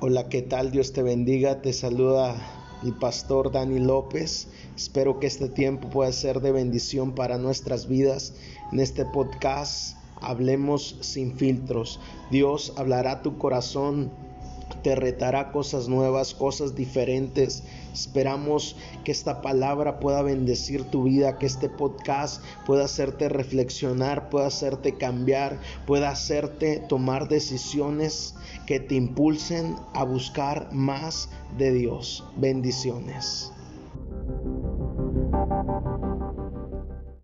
Hola, ¿qué tal? Dios te bendiga. Te saluda el pastor Dani López. Espero que este tiempo pueda ser de bendición para nuestras vidas. En este podcast hablemos sin filtros. Dios hablará tu corazón te retará cosas nuevas, cosas diferentes. Esperamos que esta palabra pueda bendecir tu vida, que este podcast pueda hacerte reflexionar, pueda hacerte cambiar, pueda hacerte tomar decisiones que te impulsen a buscar más de Dios. Bendiciones.